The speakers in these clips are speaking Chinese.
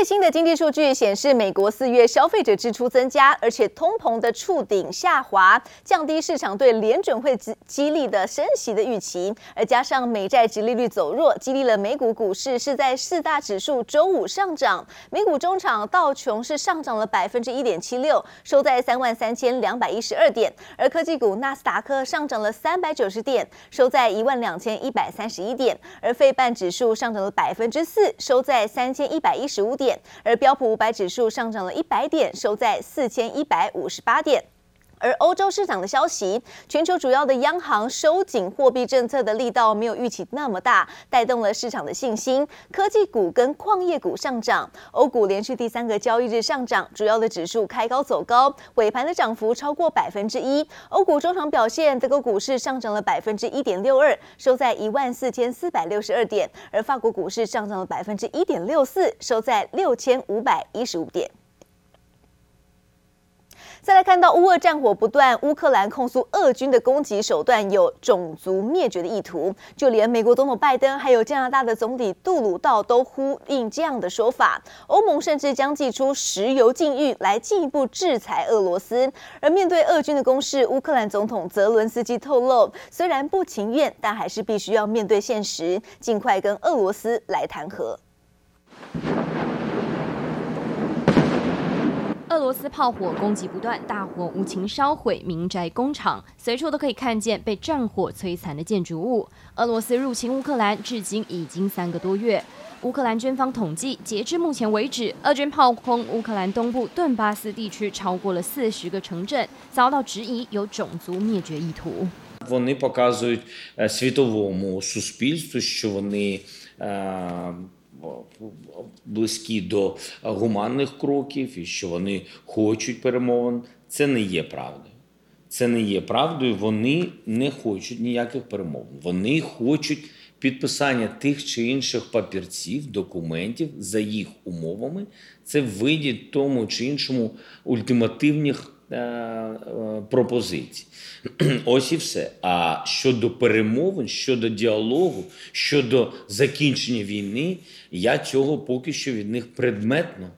最新的经济数据显示，美国四月消费者支出增加，而且通膨的触顶下滑，降低市场对联准会激激励的升息的预期。而加上美债殖利率走弱，激励了美股股市是在四大指数周五上涨。美股中场道琼是上涨了百分之一点七六，收在三万三千两百一十二点；而科技股纳斯达克上涨了三百九十点，收在一万两千一百三十一点；而费半指数上涨了百分之四，收在三千一百一十五。点，而标普五百指数上涨了一百点，收在四千一百五十八点。而欧洲市场的消息，全球主要的央行收紧货币政策的力道没有预期那么大，带动了市场的信心。科技股跟矿业股上涨，欧股连续第三个交易日上涨，主要的指数开高走高，尾盘的涨幅超过百分之一。欧股中场表现，德国股市上涨了百分之一点六二，收在一万四千四百六十二点；而法国股市上涨了百分之一点六四，收在六千五百一十五点。再来看到乌俄战火不断，乌克兰控诉俄军的攻击手段有种族灭绝的意图，就连美国总统拜登还有加拿大的总理杜鲁道都呼应这样的说法。欧盟甚至将祭出石油禁运来进一步制裁俄罗斯。而面对俄军的攻势，乌克兰总统泽伦斯基透露，虽然不情愿，但还是必须要面对现实，尽快跟俄罗斯来谈和。俄罗斯炮火攻击不断，大火无情烧毁民宅、工厂，随处都可以看见被战火摧残的建筑物。俄罗斯入侵乌克兰至今已经三个多月，乌克兰军方统计，截至目前为止，俄军炮轰乌克兰东部顿巴斯地区超过了四十个城镇，遭到质疑有种族灭绝意图。Вони показують світовому суспільству, що вони Близькі до гуманних кроків і що вони хочуть перемовин. Це не є правдою. Це не є правдою. Вони не хочуть ніяких перемовин. Вони хочуть підписання тих чи інших папірців, документів за їх умовами. Це виді тому чи іншому ультимативних пропозицій. Ось і все. А щодо перемовин, щодо діалогу, щодо закінчення війни, я цього поки що від них предметно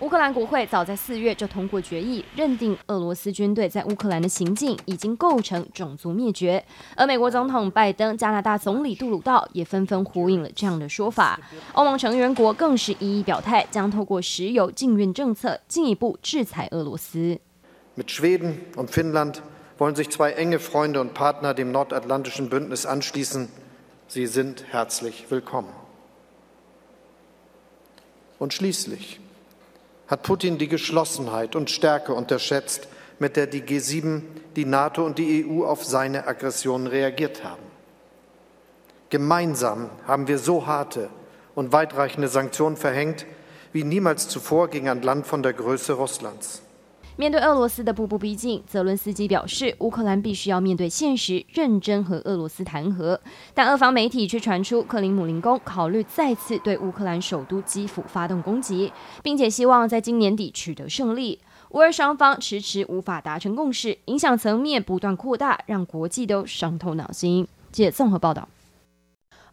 乌克兰国会早在四月就通过决议，认定俄罗斯军队在乌克兰的行径已经构成种族灭绝。而美国总统拜登、加拿大总理杜鲁道也纷纷呼应了这样的说法。欧盟成员国更是一一表态，将透过石油禁运政策进一步制裁俄罗斯。Mit Schweden und Finnland wollen sich zwei enge Freunde und Partner dem nordatlantischen Bündnis anschließen. Sie sind herzlich willkommen. Und schließlich hat Putin die Geschlossenheit und Stärke unterschätzt, mit der die G7, die NATO und die EU auf seine Aggressionen reagiert haben. Gemeinsam haben wir so harte und weitreichende Sanktionen verhängt wie niemals zuvor gegen ein Land von der Größe Russlands. 面对俄罗斯的步步逼近，泽伦斯基表示，乌克兰必须要面对现实，认真和俄罗斯谈和。但俄方媒体却传出，克里姆林宫考虑再次对乌克兰首都基辅发动攻击，并且希望在今年底取得胜利。乌俄双方迟迟无法达成共识，影响层面不断扩大，让国际都伤透脑筋。记者综合报道。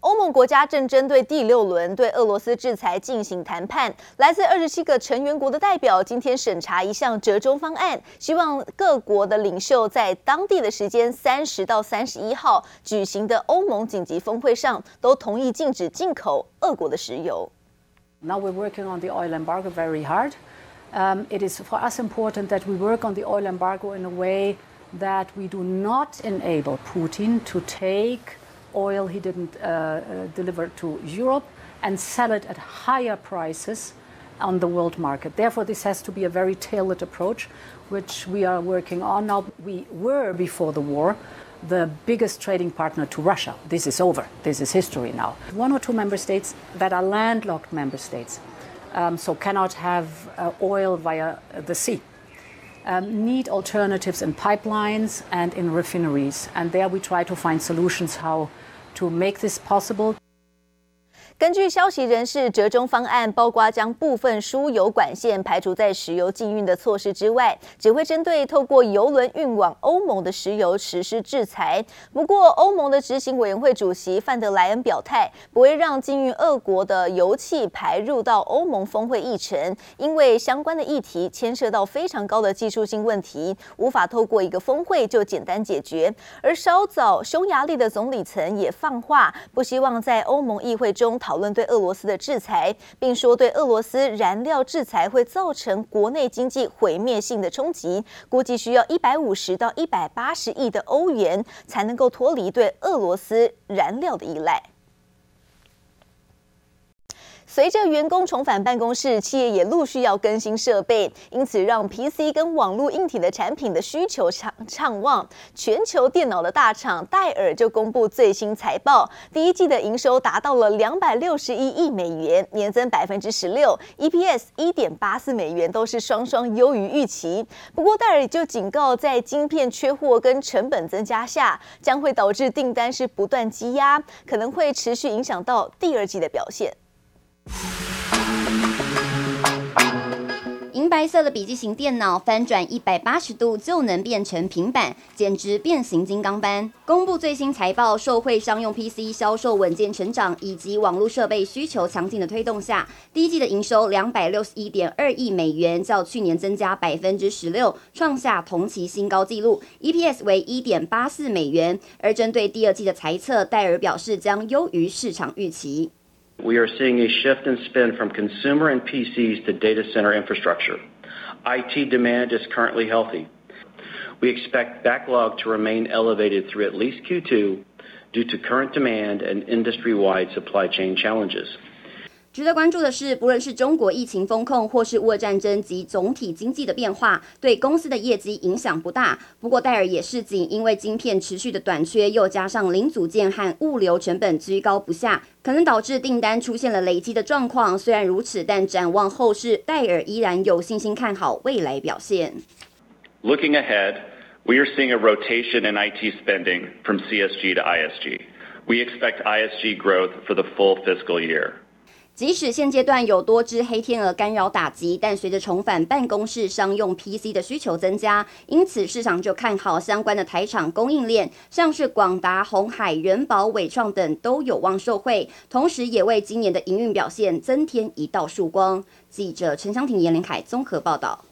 欧盟国家正针对第六轮对俄罗斯制裁进行谈判。来自二十七个成员国的代表今天审查一项折中方案，希望各国的领袖在当地的时间三十到三十一号举行的欧盟紧急峰会上都同意禁止进口俄国的石油。Now we're working on the oil embargo very hard. Um, it is for us important that we work on the oil embargo in a way that we do not enable Putin to take oil he didn't uh, uh, deliver to Europe and sell it at higher prices on the world market. Therefore, this has to be a very tailored approach, which we are working on. Now, we were before the war the biggest trading partner to Russia. This is over. This is history now. One or two member states that are landlocked member states, um, so cannot have uh, oil via the sea um, need alternatives in pipelines and in refineries. And there we try to find solutions how to make this possible. 根据消息人士，折中方案包括将部分输油管线排除在石油禁运的措施之外，只会针对透过油轮运往欧盟的石油实施制裁。不过，欧盟的执行委员会主席范德莱恩表态，不会让禁运俄国的油气排入到欧盟峰会议程，因为相关的议题牵涉到非常高的技术性问题，无法透过一个峰会就简单解决。而稍早，匈牙利的总理层也放话，不希望在欧盟议会中讨。论对俄罗斯的制裁，并说对俄罗斯燃料制裁会造成国内经济毁灭性的冲击，估计需要一百五十到一百八十亿的欧元才能够脱离对俄罗斯燃料的依赖。随着员工重返办公室，企业也陆续要更新设备，因此让 PC 跟网络硬体的产品的需求畅畅旺。全球电脑的大厂戴尔就公布最新财报，第一季的营收达到了两百六十一亿美元，年增百分之十六，EPS 一点八四美元，都是双双优于预期。不过戴尔就警告，在晶片缺货跟成本增加下，将会导致订单是不断积压，可能会持续影响到第二季的表现。白色的笔记型电脑翻转一百八十度就能变成平板，简直变形金刚般。公布最新财报，受惠商用 PC 销售稳健成长以及网络设备需求强劲的推动下，第一季的营收两百六十一点二亿美元，较去年增加百分之十六，创下同期新高纪录。EPS 为一点八四美元。而针对第二季的财测，戴尔表示将优于市场预期。We are seeing a shift in spend from consumer and PCs to data center infrastructure. IT demand is currently healthy. We expect backlog to remain elevated through at least Q2 due to current demand and industry-wide supply chain challenges. 值得关注的是，不论是中国疫情封控，或是俄乌战争及总体经济的变化，对公司的业绩影响不大。不过，戴尔也是仅，因为晶片持续的短缺，又加上零组件和物流成本居高不下，可能导致订单出现了累积的状况。虽然如此，但展望后市，戴尔依然有信心看好未来表现。Looking ahead, we are seeing a rotation in IT spending from CSG to ISG. We expect ISG growth for the full fiscal year. 即使现阶段有多只黑天鹅干扰打击，但随着重返办公室商用 PC 的需求增加，因此市场就看好相关的台厂供应链，像是广达、鸿海、人保、伟创等都有望受惠，同时也为今年的营运表现增添一道曙光。记者陈湘婷、严林凯综合报道。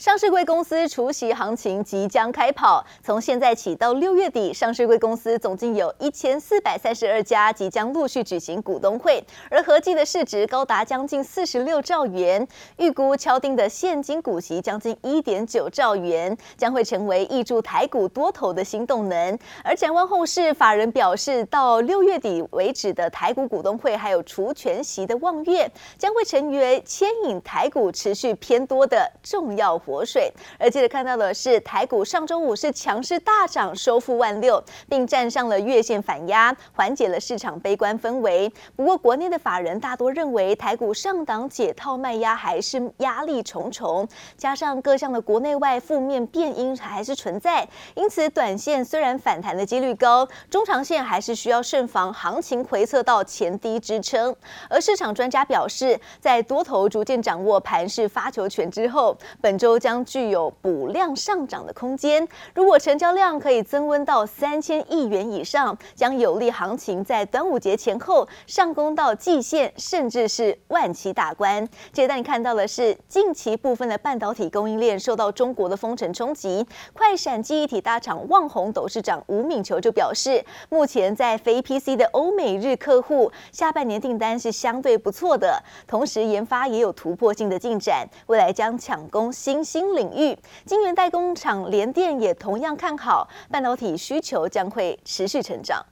上市贵公司除息行情即将开跑，从现在起到六月底，上市贵公司总计有一千四百三十二家即将陆续举行股东会，而合计的市值高达将近四十六兆元，预估敲定的现金股息将近一点九兆元，将会成为挹注台股多头的新动能。而展望后市，法人表示，到六月底为止的台股股东会还有除权息的望月，将会成为牵引台股持续偏多的重要活水，而接着看到的是台股上周五是强势大涨，收复万六，并站上了月线反压，缓解了市场悲观氛围。不过，国内的法人大多认为台股上档解套卖压还是压力重重，加上各项的国内外负面变因还是存在，因此短线虽然反弹的几率高，中长线还是需要慎防行情回测到前低支撑。而市场专家表示，在多头逐渐掌握盘势发球权之后，本周。将具有补量上涨的空间。如果成交量可以增温到三千亿元以上，将有利行情在端午节前后上攻到季线，甚至是万期大关。接着带你看到的是，近期部分的半导体供应链受到中国的封城冲击。快闪记忆体大厂旺宏董事长吴敏球就表示，目前在非 PC 的欧美日客户下半年订单是相对不错的，同时研发也有突破性的进展，未来将抢攻新。新领域，晶圆代工厂联电也同样看好半导体需求将会持续成长。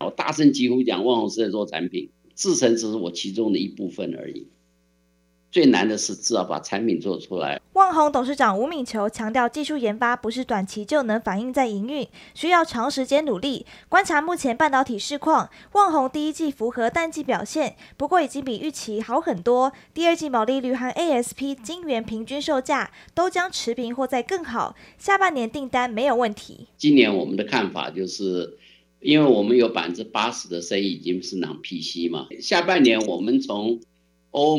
我大声几乎讲，旺宏是在做产品，制程只是我其中的一部分而已。最难的是至少把产品做出来。旺宏董事长吴敏球强调，技术研发不是短期就能反映在营运，需要长时间努力。观察目前半导体市况，旺宏第一季符合淡季表现，不过已经比预期好很多。第二季毛利率和 ASP 晶圆平均售价都将持平或在更好。下半年订单没有问题。今年我们的看法就是，因为我们有百分之八十的生意已经是 non-PC 嘛。下半年我们从欧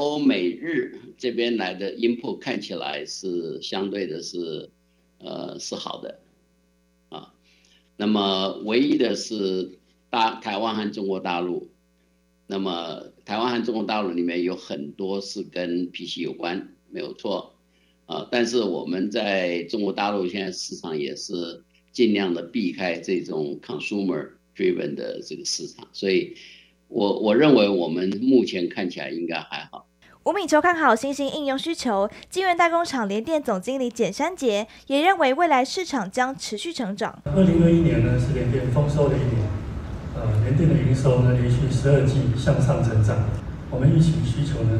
欧美日这边来的 input 看起来是相对的是呃是好的啊。那么唯一的是大台湾和中国大陆。那么台湾和中国大陆里面有很多是跟 PC 有关，没有错啊。但是我们在中国大陆现在市场也是。尽量的避开这种 consumer driven 的这个市场，所以我我认为我们目前看起来应该还好。吴敏球看好新兴应用需求，晶圆代工厂联电总经理简山杰也认为未来市场将持续成长。二零二一年呢是联电丰收的一年，呃，联电的营收呢连续十二季向上成长，我们预期需求呢，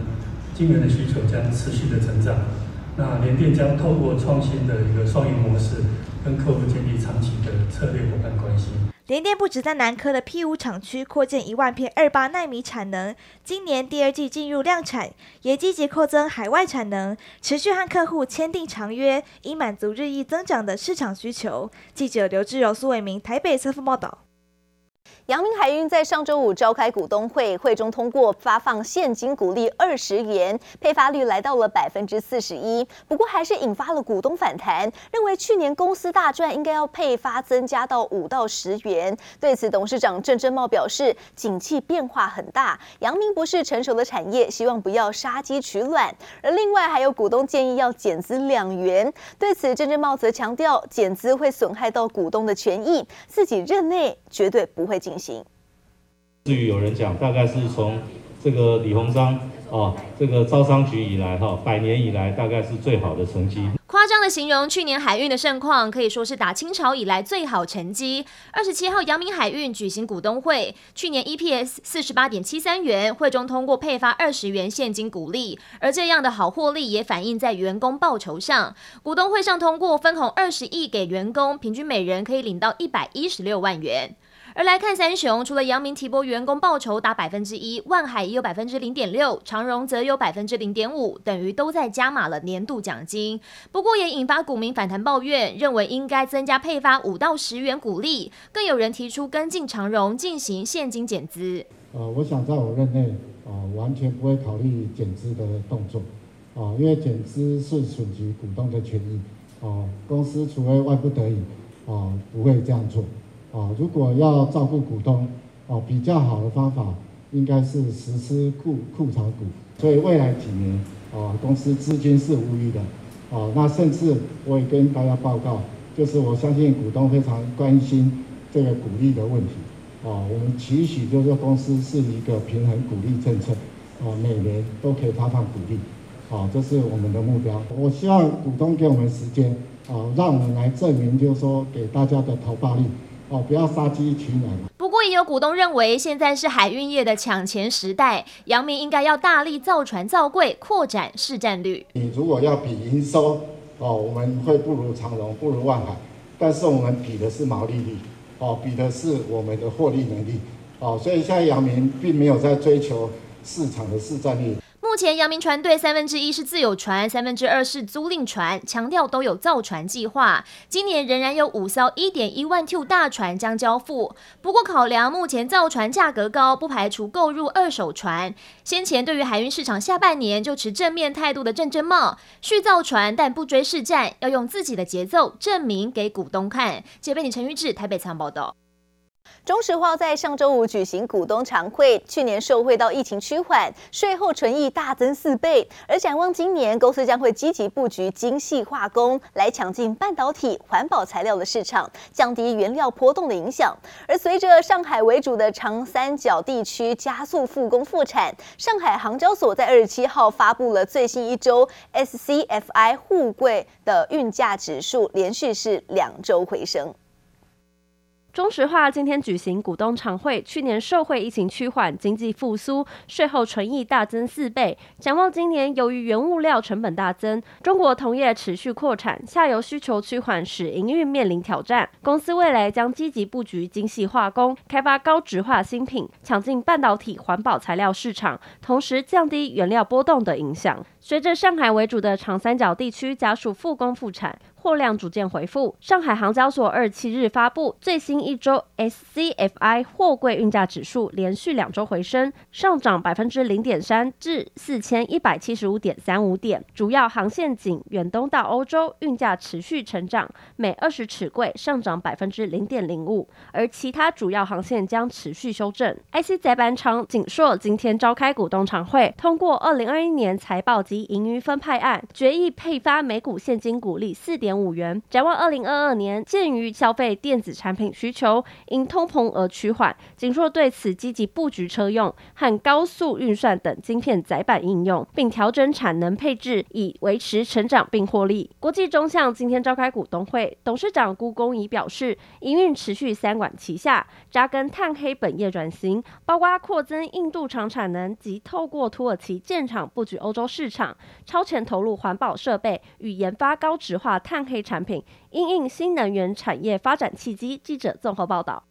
晶圆的需求将持续的成长，那联电将透过创新的一个双赢模式。跟客户建立长期的策略伙伴关系。联电不止在南科的 P 五厂区扩建一万片二八纳米产能，今年第二季进入量产，也积极扩增海外产能，持续和客户签订长约，以满足日益增长的市场需求。记者刘志柔、苏伟明台北采访报道。阳明海运在上周五召开股东会，会中通过发放现金股利二十元，配发率来到了百分之四十一。不过还是引发了股东反弹，认为去年公司大赚，应该要配发增加到五到十元。对此，董事长郑正茂表示，景气变化很大，阳明不是成熟的产业，希望不要杀鸡取卵。而另外还有股东建议要减资两元，对此郑正茂则强调，减资会损害到股东的权益，自己任内绝对不会进行。至于有人讲，大概是从这个李鸿章哦，这个招商局以来哈，百年以来大概是最好的成绩。夸张的形容去年海运的盛况，可以说是打清朝以来最好成绩。二十七号，阳明海运举行股东会，去年 EPS 四十八点七三元，会中通过配发二十元现金股利，而这样的好获利也反映在员工报酬上。股东会上通过分红二十亿给员工，平均每人可以领到一百一十六万元。而来看三雄，除了阳明提拨员工报酬达百分之一，万海也有百分之零点六，长荣则有百分之零点五，等于都在加码了年度奖金。不过也引发股民反弹抱怨，认为应该增加配发五到十元股利，更有人提出跟进长荣进行现金减资。呃，我想在我任内、呃，完全不会考虑减资的动作啊、因为减资是损及股东的权益啊、公司除非万不得已啊、不会这样做。啊，如果要照顾股东，啊，比较好的方法应该是实施库库藏股。所以未来几年，啊，公司资金是无余的，啊，那甚至我也跟大家报告，就是我相信股东非常关心这个股利的问题，啊，我们期许就是公司是一个平衡股利政策，啊，每年都可以发放股利，啊，这是我们的目标。我希望股东给我们时间，啊，让我们来证明，就是说给大家的投报率。哦，不要杀鸡取卵。不过也有股东认为，现在是海运业的抢钱时代，阳明应该要大力造船造柜，扩展市占率。你如果要比营收，哦，我们会不如长荣，不如万海，但是我们比的是毛利率，哦，比的是我们的获利能力，哦，所以现在阳明并没有在追求市场的市占率。目前阳明船队三分之一是自有船，三分之二是租赁船，强调都有造船计划。今年仍然有五艘一点一万 Q 大船将交付。不过考量目前造船价格高，不排除购入二手船。先前对于海运市场下半年就持正面态度的郑正茂，续造船但不追市战，要用自己的节奏证明给股东看。接备你陈玉志台北仓报道。中石化在上周五举行股东常会，去年受惠到疫情趋缓，税后纯益大增四倍。而展望今年，公司将会积极布局精细化工，来抢进半导体、环保材料的市场，降低原料波动的影响。而随着上海为主的长三角地区加速复工复产，上海航交所在二十七号发布了最新一周 SCFI 沪柜的运价指数，连续是两周回升。中石化今天举行股东常会，去年受惠疫情趋缓、经济复苏，税后纯益大增四倍。展望今年，由于原物料成本大增，中国同业持续扩产，下游需求趋缓，使营运面临挑战。公司未来将积极布局精细化工，开发高值化新品，抢进半导体、环保材料市场，同时降低原料波动的影响。随着上海为主的长三角地区加速复工复产，货量逐渐恢复。上海航交所二十七日发布最新一周 SCFI 货柜运价指数，连续两周回升，上涨百分之零点三至四千一百七十五点三五点。主要航线仅远东到欧洲运价持续成长，每二十尺柜上涨百分之零点零五，而其他主要航线将持续修正。IC 载板厂景硕今天召开股东常会，通过二零二一年财报及盈余分派案，决议配发每股现金股利四点五元。展望二零二二年，鉴于消费电子产品需求因通膨而趋缓，景硕对此积极布局车用和高速运算等晶片载板应用，并调整产能配置，以维持成长并获利。国际中向今天召开股东会，董事长辜公仪表示，营运持续三管齐下，扎根碳黑本业转型，包括扩增印度厂产能及透过土耳其建厂布局欧洲市场，超前投入环保设备与研发高质化碳黑产品，因应新能源产业发展契机。记者综合报道。